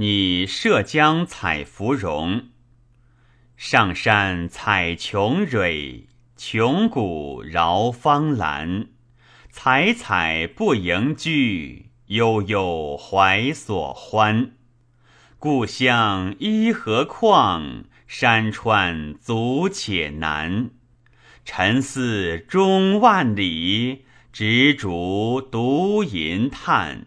你涉江采芙蓉，上山采琼蕊，琼谷饶芳兰。采采不盈居，悠悠怀所欢。故乡依何况？山川阻且难。沉思终万里，执烛独吟叹。